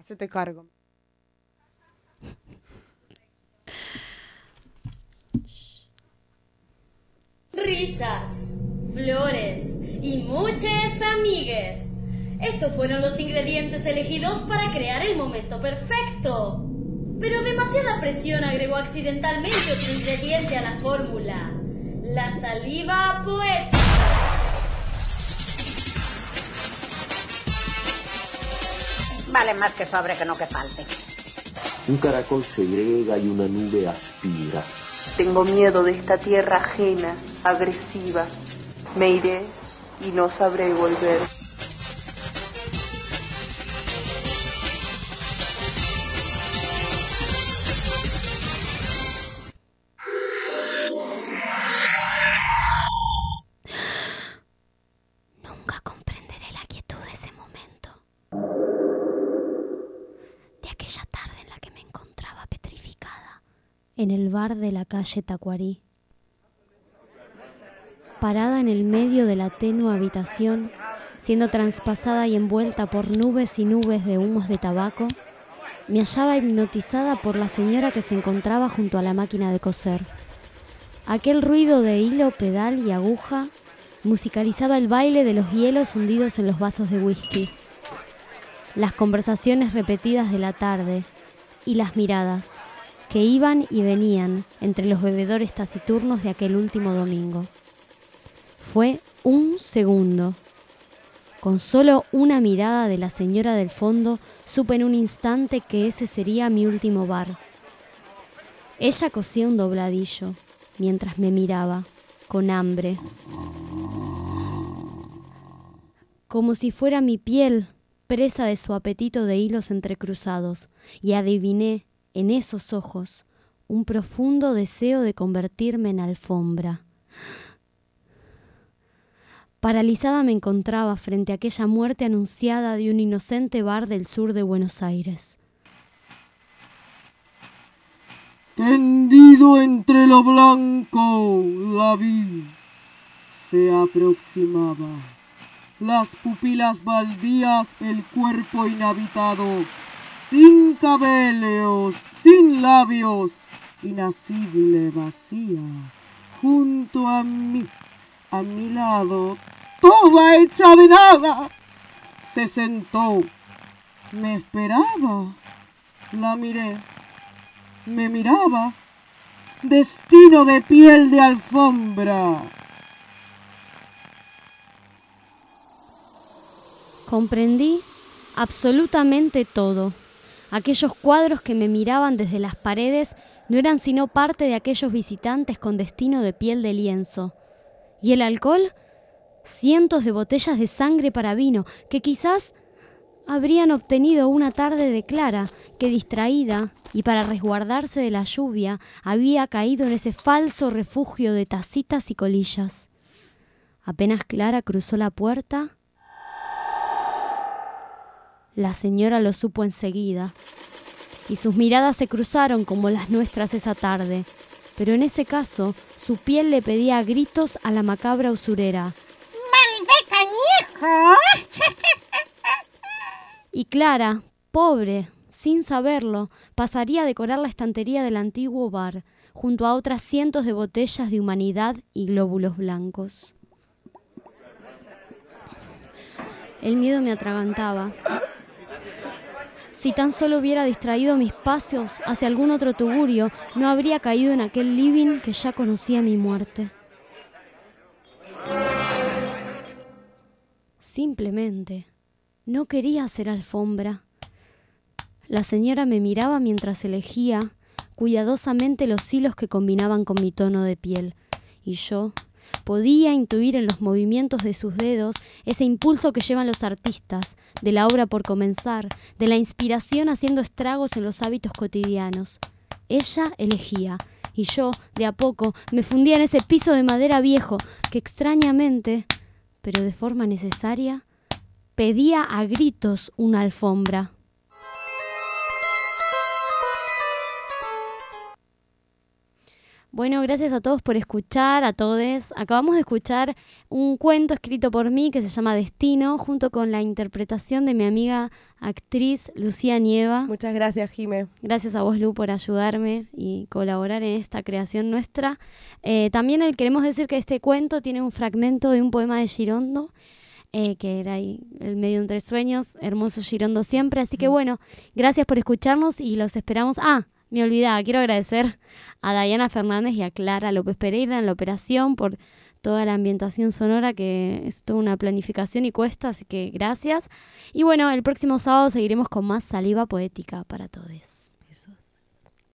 Hacete cargo. Risas, flores y muchas amigues. Estos fueron los ingredientes elegidos para crear el momento perfecto. Pero demasiada presión agregó accidentalmente otro ingrediente a la fórmula. La saliva poética. Vale más que sobre que no que falte. Un caracol segrega y una nube aspira. Tengo miedo de esta tierra ajena, agresiva. Me iré y no sabré volver. En el bar de la calle Tacuarí. Parada en el medio de la tenue habitación, siendo traspasada y envuelta por nubes y nubes de humos de tabaco, me hallaba hipnotizada por la señora que se encontraba junto a la máquina de coser. Aquel ruido de hilo, pedal y aguja musicalizaba el baile de los hielos hundidos en los vasos de whisky, las conversaciones repetidas de la tarde y las miradas que iban y venían entre los bebedores taciturnos de aquel último domingo. Fue un segundo. Con solo una mirada de la señora del fondo, supe en un instante que ese sería mi último bar. Ella cosía un dobladillo mientras me miraba, con hambre, como si fuera mi piel presa de su apetito de hilos entrecruzados, y adiviné en esos ojos un profundo deseo de convertirme en alfombra. Paralizada me encontraba frente a aquella muerte anunciada de un inocente bar del sur de Buenos Aires. Tendido entre lo blanco, la vi. Se aproximaba. Las pupilas baldías, el cuerpo inhabitado, sin cabellos, sin labios, inacible vacía, junto a mí, a mi lado, toda hecha de nada. Se sentó, me esperaba, la miré, me miraba, destino de piel de alfombra. Comprendí absolutamente todo. Aquellos cuadros que me miraban desde las paredes no eran sino parte de aquellos visitantes con destino de piel de lienzo. ¿Y el alcohol? Cientos de botellas de sangre para vino que quizás habrían obtenido una tarde de Clara, que distraída y para resguardarse de la lluvia había caído en ese falso refugio de tacitas y colillas. Apenas Clara cruzó la puerta, la señora lo supo enseguida, y sus miradas se cruzaron como las nuestras esa tarde, pero en ese caso su piel le pedía a gritos a la macabra usurera. ¡Malbec Y Clara, pobre, sin saberlo, pasaría a decorar la estantería del antiguo bar, junto a otras cientos de botellas de humanidad y glóbulos blancos. El miedo me atragantaba. Si tan solo hubiera distraído mis pasos hacia algún otro tugurio, no habría caído en aquel living que ya conocía mi muerte. Simplemente no quería hacer alfombra. La señora me miraba mientras elegía cuidadosamente los hilos que combinaban con mi tono de piel, y yo podía intuir en los movimientos de sus dedos ese impulso que llevan los artistas, de la obra por comenzar, de la inspiración haciendo estragos en los hábitos cotidianos. Ella elegía, y yo, de a poco, me fundía en ese piso de madera viejo que extrañamente, pero de forma necesaria, pedía a gritos una alfombra. Bueno, gracias a todos por escuchar, a todos. Acabamos de escuchar un cuento escrito por mí que se llama Destino, junto con la interpretación de mi amiga actriz Lucía Nieva. Muchas gracias, Jime. Gracias a vos, Lu, por ayudarme y colaborar en esta creación nuestra. Eh, también queremos decir que este cuento tiene un fragmento de un poema de Girondo. Eh, que era ahí el medio entre sueños, hermoso Girondo siempre. Así que bueno, gracias por escucharnos y los esperamos. Ah, me olvidaba, quiero agradecer a Dayana Fernández y a Clara López Pereira en la operación por toda la ambientación sonora que es toda una planificación y cuesta, así que gracias. Y bueno, el próximo sábado seguiremos con más saliva poética para todos.